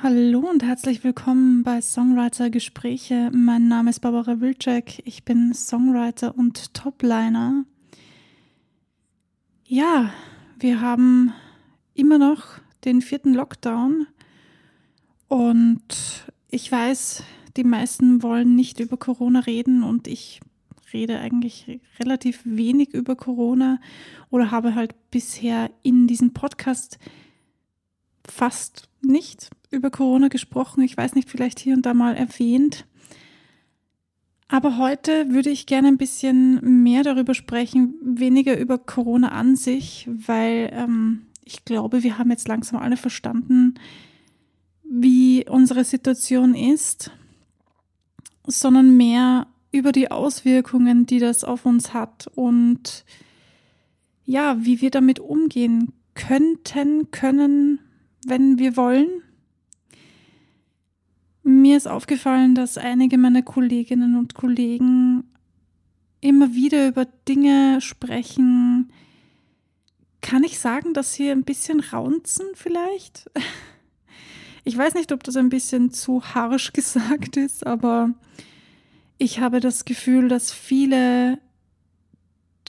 Hallo und herzlich willkommen bei Songwriter Gespräche. Mein Name ist Barbara Wilczek. Ich bin Songwriter und Topliner. Ja, wir haben immer noch den vierten Lockdown und ich weiß, die meisten wollen nicht über Corona reden und ich rede eigentlich relativ wenig über Corona oder habe halt bisher in diesem Podcast fast nicht über Corona gesprochen. Ich weiß nicht, vielleicht hier und da mal erwähnt. Aber heute würde ich gerne ein bisschen mehr darüber sprechen, weniger über Corona an sich, weil ähm, ich glaube, wir haben jetzt langsam alle verstanden, wie unsere Situation ist, sondern mehr über die Auswirkungen, die das auf uns hat und ja, wie wir damit umgehen könnten, können, wenn wir wollen. Mir ist aufgefallen, dass einige meiner Kolleginnen und Kollegen immer wieder über Dinge sprechen. Kann ich sagen, dass sie ein bisschen raunzen vielleicht? Ich weiß nicht, ob das ein bisschen zu harsch gesagt ist, aber ich habe das Gefühl, dass viele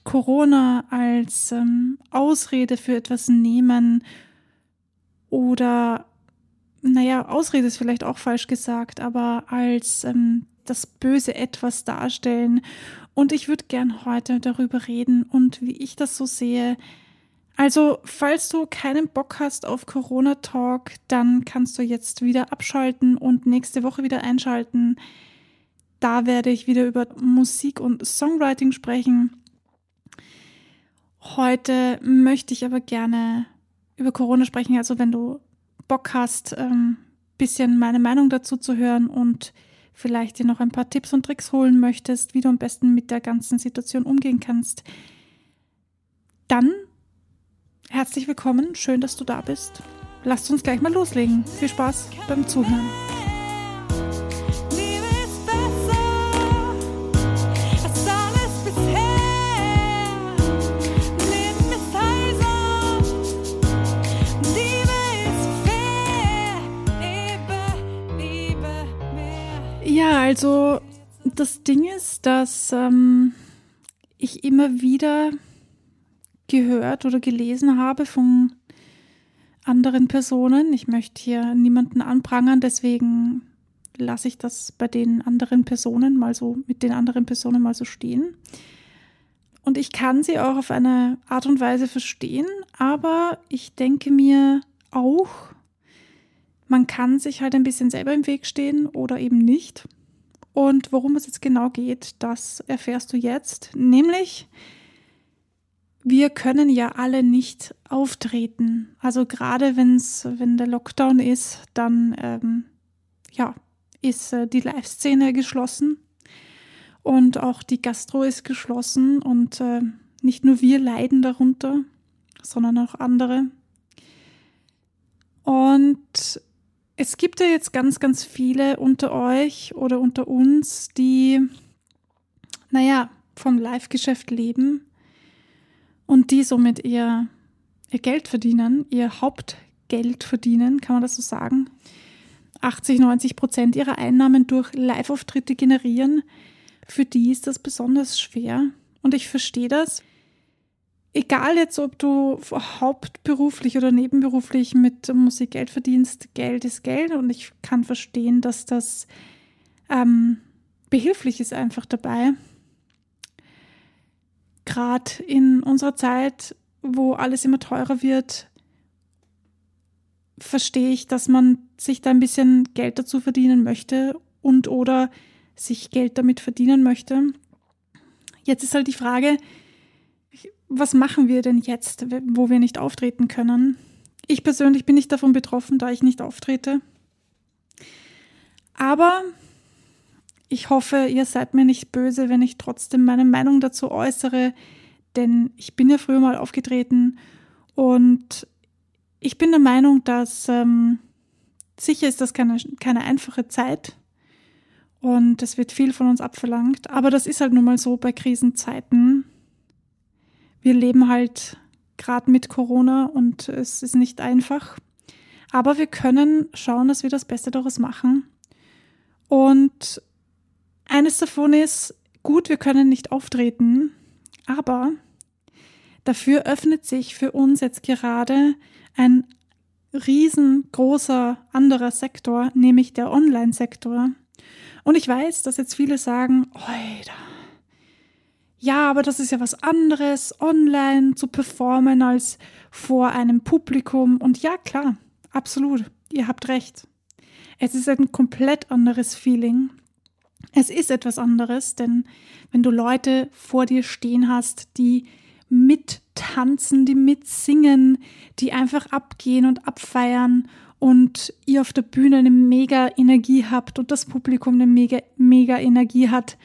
Corona als ähm, Ausrede für etwas nehmen oder, naja, Ausrede ist vielleicht auch falsch gesagt, aber als ähm, das böse Etwas darstellen. Und ich würde gern heute darüber reden und wie ich das so sehe. Also, falls du keinen Bock hast auf Corona Talk, dann kannst du jetzt wieder abschalten und nächste Woche wieder einschalten. Da werde ich wieder über Musik und Songwriting sprechen. Heute möchte ich aber gerne über Corona sprechen. Also wenn du Bock hast, ähm, bisschen meine Meinung dazu zu hören und vielleicht dir noch ein paar Tipps und Tricks holen möchtest, wie du am besten mit der ganzen Situation umgehen kannst, dann herzlich willkommen. Schön, dass du da bist. Lasst uns gleich mal loslegen. Viel Spaß beim Zuhören. Also das Ding ist, dass ähm, ich immer wieder gehört oder gelesen habe von anderen Personen. Ich möchte hier niemanden anprangern, deswegen lasse ich das bei den anderen Personen mal so, mit den anderen Personen mal so stehen. Und ich kann sie auch auf eine Art und Weise verstehen, aber ich denke mir auch, man kann sich halt ein bisschen selber im Weg stehen oder eben nicht. Und worum es jetzt genau geht, das erfährst du jetzt. Nämlich, wir können ja alle nicht auftreten. Also gerade wenn's, wenn der Lockdown ist, dann ähm, ja, ist äh, die Live-Szene geschlossen und auch die Gastro ist geschlossen und äh, nicht nur wir leiden darunter, sondern auch andere. Und es gibt ja jetzt ganz, ganz viele unter euch oder unter uns, die, naja, vom Live-Geschäft leben und die somit ihr, ihr Geld verdienen, ihr Hauptgeld verdienen, kann man das so sagen. 80, 90 Prozent ihrer Einnahmen durch Live-Auftritte generieren. Für die ist das besonders schwer. Und ich verstehe das egal jetzt, ob du hauptberuflich oder nebenberuflich mit Musik Geld verdienst, Geld ist Geld und ich kann verstehen, dass das ähm, behilflich ist einfach dabei. Gerade in unserer Zeit, wo alles immer teurer wird, verstehe ich, dass man sich da ein bisschen Geld dazu verdienen möchte und oder sich Geld damit verdienen möchte. Jetzt ist halt die Frage, was machen wir denn jetzt, wo wir nicht auftreten können? Ich persönlich bin nicht davon betroffen, da ich nicht auftrete. Aber ich hoffe, ihr seid mir nicht böse, wenn ich trotzdem meine Meinung dazu äußere, denn ich bin ja früher mal aufgetreten und ich bin der Meinung, dass ähm, sicher ist das keine, keine einfache Zeit und es wird viel von uns abverlangt, aber das ist halt nun mal so bei Krisenzeiten wir leben halt gerade mit Corona und es ist nicht einfach. Aber wir können schauen, dass wir das Beste daraus machen. Und eines davon ist, gut, wir können nicht auftreten, aber dafür öffnet sich für uns jetzt gerade ein riesengroßer anderer Sektor, nämlich der Online-Sektor. Und ich weiß, dass jetzt viele sagen, Oida, ja, aber das ist ja was anderes, online zu performen als vor einem Publikum. Und ja, klar, absolut, ihr habt recht. Es ist ein komplett anderes Feeling. Es ist etwas anderes, denn wenn du Leute vor dir stehen hast, die mittanzen, die mitsingen, die einfach abgehen und abfeiern und ihr auf der Bühne eine mega Energie habt und das Publikum eine mega, mega Energie hat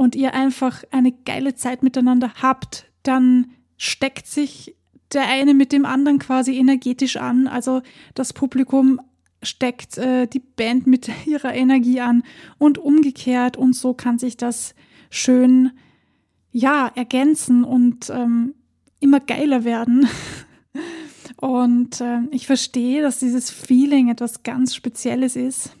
und ihr einfach eine geile Zeit miteinander habt, dann steckt sich der eine mit dem anderen quasi energetisch an. Also das Publikum steckt äh, die Band mit ihrer Energie an und umgekehrt und so kann sich das schön ja ergänzen und ähm, immer geiler werden. Und äh, ich verstehe, dass dieses Feeling etwas ganz Spezielles ist.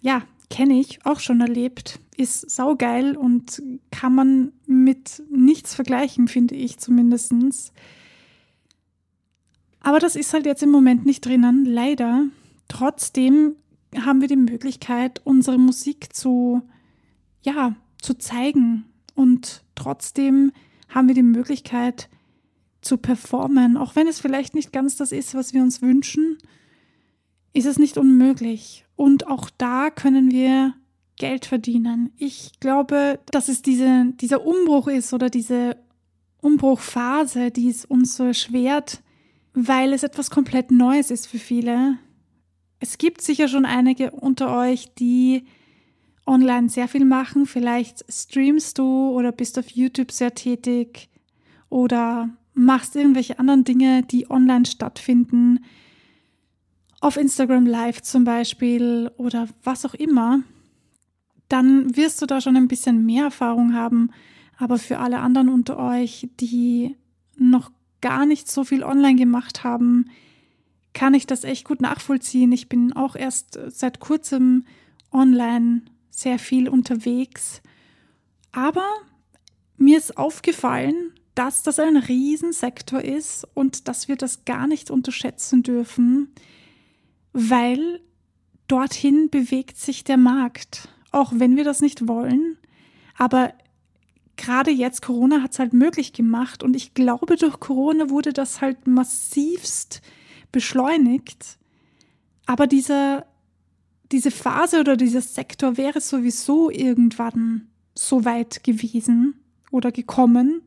Ja, kenne ich, auch schon erlebt, ist saugeil und kann man mit nichts vergleichen, finde ich zumindestens. Aber das ist halt jetzt im Moment nicht drinnen, leider. Trotzdem haben wir die Möglichkeit, unsere Musik zu, ja, zu zeigen. Und trotzdem haben wir die Möglichkeit zu performen, auch wenn es vielleicht nicht ganz das ist, was wir uns wünschen, ist es nicht unmöglich. Und auch da können wir Geld verdienen. Ich glaube, dass es diese, dieser Umbruch ist oder diese Umbruchphase, die es uns so erschwert, weil es etwas komplett Neues ist für viele. Es gibt sicher schon einige unter euch, die online sehr viel machen. Vielleicht streamst du oder bist auf YouTube sehr tätig oder machst irgendwelche anderen Dinge, die online stattfinden auf Instagram Live zum Beispiel oder was auch immer, dann wirst du da schon ein bisschen mehr Erfahrung haben. Aber für alle anderen unter euch, die noch gar nicht so viel online gemacht haben, kann ich das echt gut nachvollziehen. Ich bin auch erst seit kurzem online sehr viel unterwegs. Aber mir ist aufgefallen, dass das ein Riesensektor ist und dass wir das gar nicht unterschätzen dürfen weil dorthin bewegt sich der Markt, auch wenn wir das nicht wollen. Aber gerade jetzt Corona hat es halt möglich gemacht und ich glaube, durch Corona wurde das halt massivst beschleunigt. Aber dieser, diese Phase oder dieser Sektor wäre sowieso irgendwann so weit gewesen oder gekommen.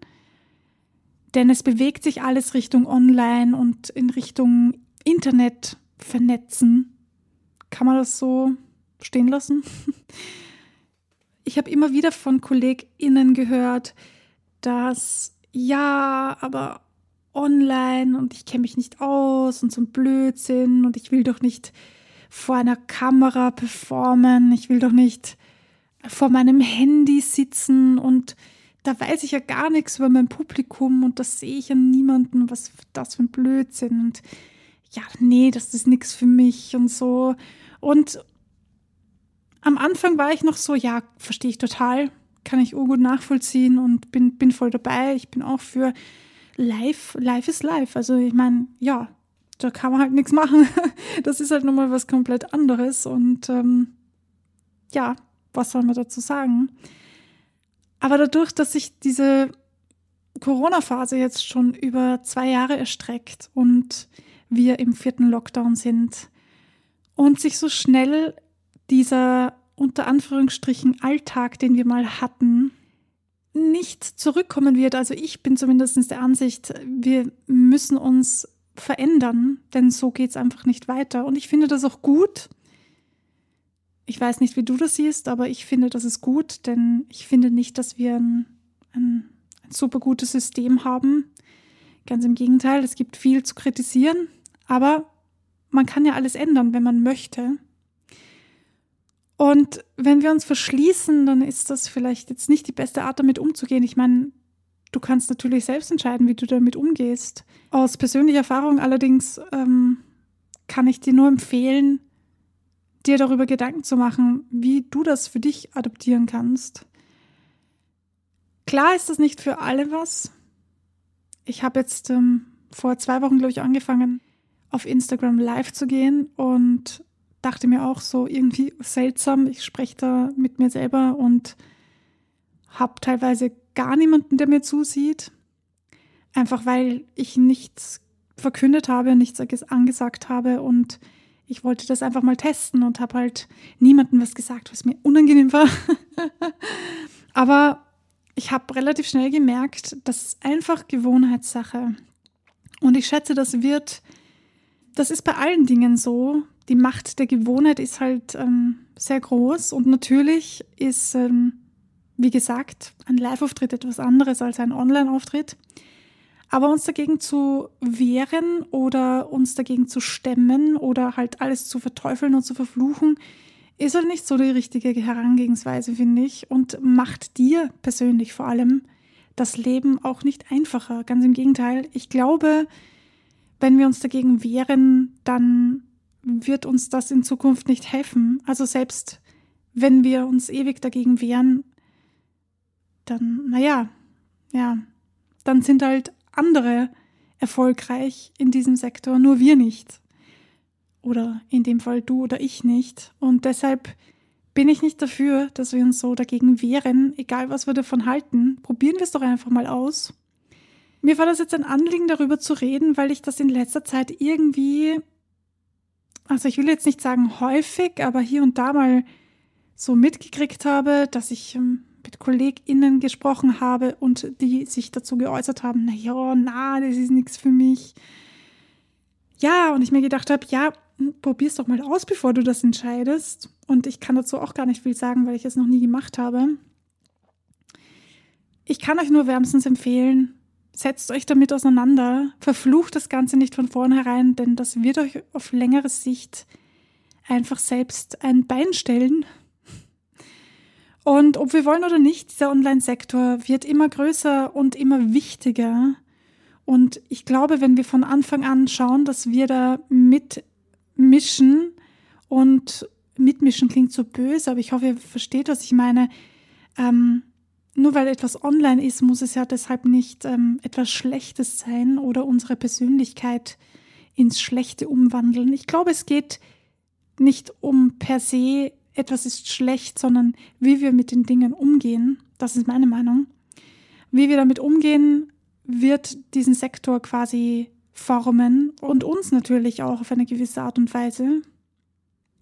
Denn es bewegt sich alles Richtung Online und in Richtung Internet vernetzen. Kann man das so stehen lassen? Ich habe immer wieder von KollegInnen gehört, dass ja, aber online und ich kenne mich nicht aus und so ein Blödsinn und ich will doch nicht vor einer Kamera performen, ich will doch nicht vor meinem Handy sitzen und da weiß ich ja gar nichts über mein Publikum und das sehe ich an niemanden, was das für ein Blödsinn. Und ja, nee, das ist nichts für mich und so. Und am Anfang war ich noch so, ja, verstehe ich total, kann ich gut nachvollziehen und bin, bin voll dabei. Ich bin auch für live, live ist live. Also ich meine, ja, da kann man halt nichts machen. Das ist halt nochmal was komplett anderes. Und ähm, ja, was soll man dazu sagen? Aber dadurch, dass sich diese Corona-Phase jetzt schon über zwei Jahre erstreckt und wir im vierten Lockdown sind und sich so schnell dieser unter Anführungsstrichen Alltag, den wir mal hatten, nicht zurückkommen wird. Also ich bin zumindest der Ansicht, wir müssen uns verändern, denn so geht es einfach nicht weiter. Und ich finde das auch gut. Ich weiß nicht, wie du das siehst, aber ich finde, das ist gut, denn ich finde nicht, dass wir ein, ein, ein super gutes System haben. Ganz im Gegenteil, es gibt viel zu kritisieren. Aber man kann ja alles ändern, wenn man möchte. Und wenn wir uns verschließen, dann ist das vielleicht jetzt nicht die beste Art, damit umzugehen. Ich meine, du kannst natürlich selbst entscheiden, wie du damit umgehst. Aus persönlicher Erfahrung allerdings ähm, kann ich dir nur empfehlen, dir darüber Gedanken zu machen, wie du das für dich adoptieren kannst. Klar ist das nicht für alle was. Ich habe jetzt ähm, vor zwei Wochen, glaube ich, angefangen, auf Instagram live zu gehen und dachte mir auch so irgendwie seltsam, ich spreche da mit mir selber und habe teilweise gar niemanden, der mir zusieht. Einfach weil ich nichts verkündet habe, nichts angesagt habe und ich wollte das einfach mal testen und habe halt niemandem was gesagt, was mir unangenehm war. Aber ich habe relativ schnell gemerkt, das ist einfach Gewohnheitssache. Und ich schätze, das wird, das ist bei allen Dingen so. Die Macht der Gewohnheit ist halt ähm, sehr groß und natürlich ist, ähm, wie gesagt, ein Live-Auftritt etwas anderes als ein Online-Auftritt. Aber uns dagegen zu wehren oder uns dagegen zu stemmen oder halt alles zu verteufeln und zu verfluchen, ist halt nicht so die richtige Herangehensweise, finde ich, und macht dir persönlich vor allem das Leben auch nicht einfacher. Ganz im Gegenteil. Ich glaube, wenn wir uns dagegen wehren, dann wird uns das in Zukunft nicht helfen. Also selbst wenn wir uns ewig dagegen wehren, dann, naja, ja, dann sind halt andere erfolgreich in diesem Sektor, nur wir nicht. Oder in dem Fall du oder ich nicht. Und deshalb bin ich nicht dafür, dass wir uns so dagegen wehren, egal was wir davon halten. Probieren wir es doch einfach mal aus. Mir war das jetzt ein Anliegen, darüber zu reden, weil ich das in letzter Zeit irgendwie, also ich will jetzt nicht sagen häufig, aber hier und da mal so mitgekriegt habe, dass ich ähm, mit KollegInnen gesprochen habe und die sich dazu geäußert haben, na ja, na, das ist nichts für mich. Ja, und ich mir gedacht habe, ja, hm, probier's doch mal aus, bevor du das entscheidest. Und ich kann dazu auch gar nicht viel sagen, weil ich es noch nie gemacht habe. Ich kann euch nur wärmstens empfehlen, setzt euch damit auseinander, verflucht das Ganze nicht von vornherein, denn das wird euch auf längere Sicht einfach selbst ein Bein stellen und ob wir wollen oder nicht, dieser Online-Sektor wird immer größer und immer wichtiger. Und ich glaube, wenn wir von Anfang an schauen, dass wir da mitmischen und mitmischen klingt so böse, aber ich hoffe, ihr versteht, was ich meine. Ähm, nur weil etwas online ist, muss es ja deshalb nicht ähm, etwas Schlechtes sein oder unsere Persönlichkeit ins Schlechte umwandeln. Ich glaube, es geht nicht um per se etwas ist schlecht, sondern wie wir mit den Dingen umgehen. Das ist meine Meinung. Wie wir damit umgehen, wird diesen Sektor quasi formen und uns natürlich auch auf eine gewisse Art und Weise.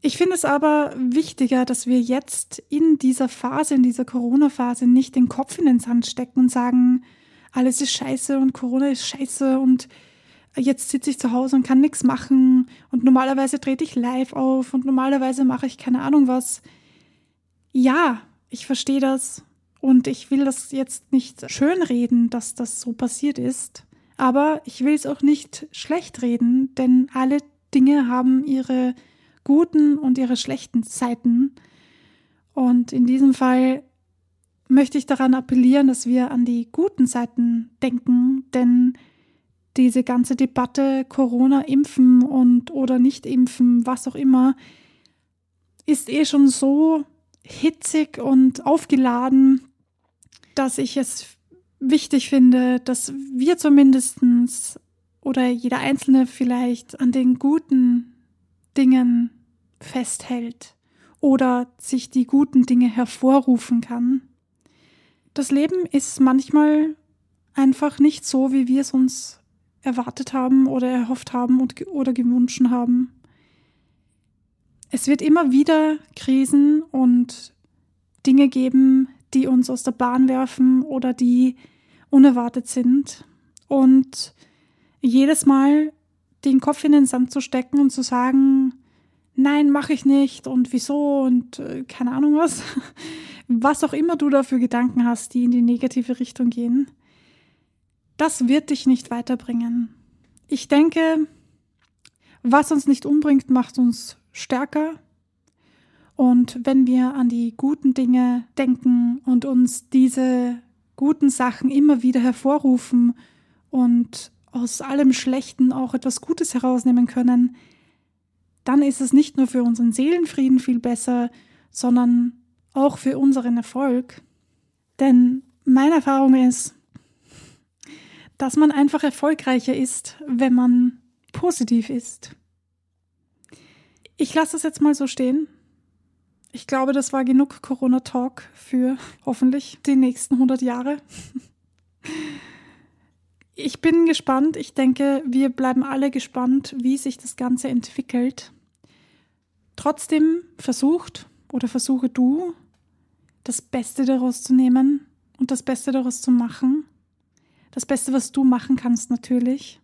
Ich finde es aber wichtiger, dass wir jetzt in dieser Phase, in dieser Corona-Phase nicht den Kopf in den Sand stecken und sagen, alles ist scheiße und Corona ist scheiße und jetzt sitze ich zu Hause und kann nichts machen und normalerweise trete ich live auf und normalerweise mache ich keine Ahnung was. Ja, ich verstehe das und ich will das jetzt nicht schönreden, dass das so passiert ist, aber ich will es auch nicht schlecht reden, denn alle Dinge haben ihre guten und ihre schlechten Seiten. Und in diesem Fall möchte ich daran appellieren, dass wir an die guten Seiten denken, denn diese ganze Debatte Corona impfen und oder nicht impfen, was auch immer, ist eh schon so hitzig und aufgeladen, dass ich es wichtig finde, dass wir zumindestens oder jeder Einzelne vielleicht an den guten Dingen festhält oder sich die guten Dinge hervorrufen kann. Das Leben ist manchmal einfach nicht so, wie wir es uns erwartet haben oder erhofft haben und, oder gewünscht haben. Es wird immer wieder Krisen und Dinge geben, die uns aus der Bahn werfen oder die unerwartet sind. Und jedes Mal den Kopf in den Sand zu stecken und zu sagen, nein, mache ich nicht und wieso und äh, keine Ahnung was, was auch immer du da für Gedanken hast, die in die negative Richtung gehen, das wird dich nicht weiterbringen. Ich denke, was uns nicht umbringt, macht uns stärker. Und wenn wir an die guten Dinge denken und uns diese guten Sachen immer wieder hervorrufen und aus allem Schlechten auch etwas Gutes herausnehmen können, dann ist es nicht nur für unseren Seelenfrieden viel besser, sondern auch für unseren Erfolg. Denn meine Erfahrung ist, dass man einfach erfolgreicher ist, wenn man positiv ist. Ich lasse das jetzt mal so stehen. Ich glaube, das war genug Corona-Talk für hoffentlich die nächsten 100 Jahre. Ich bin gespannt. Ich denke, wir bleiben alle gespannt, wie sich das Ganze entwickelt. Trotzdem versucht oder versuche du, das Beste daraus zu nehmen und das Beste daraus zu machen. Das Beste, was du machen kannst natürlich.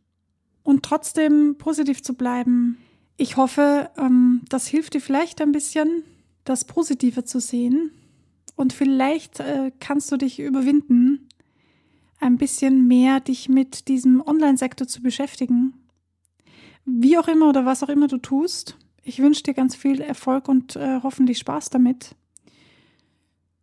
Und trotzdem positiv zu bleiben. Ich hoffe, ähm, das hilft dir vielleicht ein bisschen, das Positive zu sehen. Und vielleicht äh, kannst du dich überwinden, ein bisschen mehr dich mit diesem Online-Sektor zu beschäftigen. Wie auch immer oder was auch immer du tust. Ich wünsche dir ganz viel Erfolg und äh, hoffentlich Spaß damit.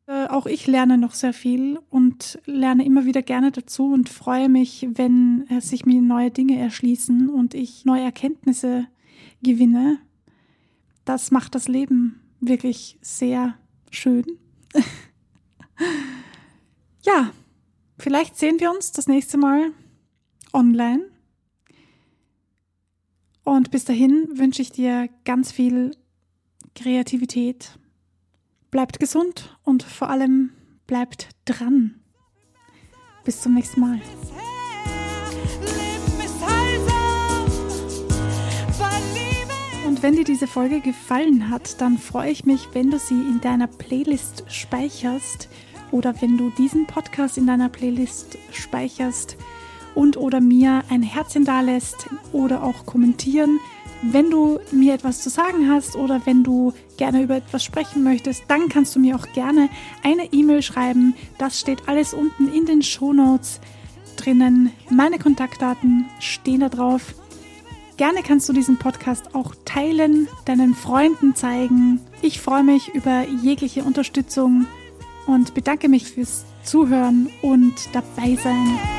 Äh, auch ich lerne noch sehr viel und lerne immer wieder gerne dazu und freue mich, wenn äh, sich mir neue Dinge erschließen und ich neue Erkenntnisse gewinne. Das macht das Leben wirklich sehr schön. ja, vielleicht sehen wir uns das nächste Mal online. Und bis dahin wünsche ich dir ganz viel Kreativität. Bleibt gesund und vor allem bleibt dran. Bis zum nächsten Mal. Und wenn dir diese Folge gefallen hat, dann freue ich mich, wenn du sie in deiner Playlist speicherst oder wenn du diesen Podcast in deiner Playlist speicherst und oder mir ein Herzchen da lässt oder auch kommentieren. Wenn du mir etwas zu sagen hast oder wenn du gerne über etwas sprechen möchtest, dann kannst du mir auch gerne eine E-Mail schreiben. Das steht alles unten in den Show Notes drinnen. Meine Kontaktdaten stehen da drauf. Gerne kannst du diesen Podcast auch teilen, deinen Freunden zeigen. Ich freue mich über jegliche Unterstützung und bedanke mich fürs Zuhören und dabei sein.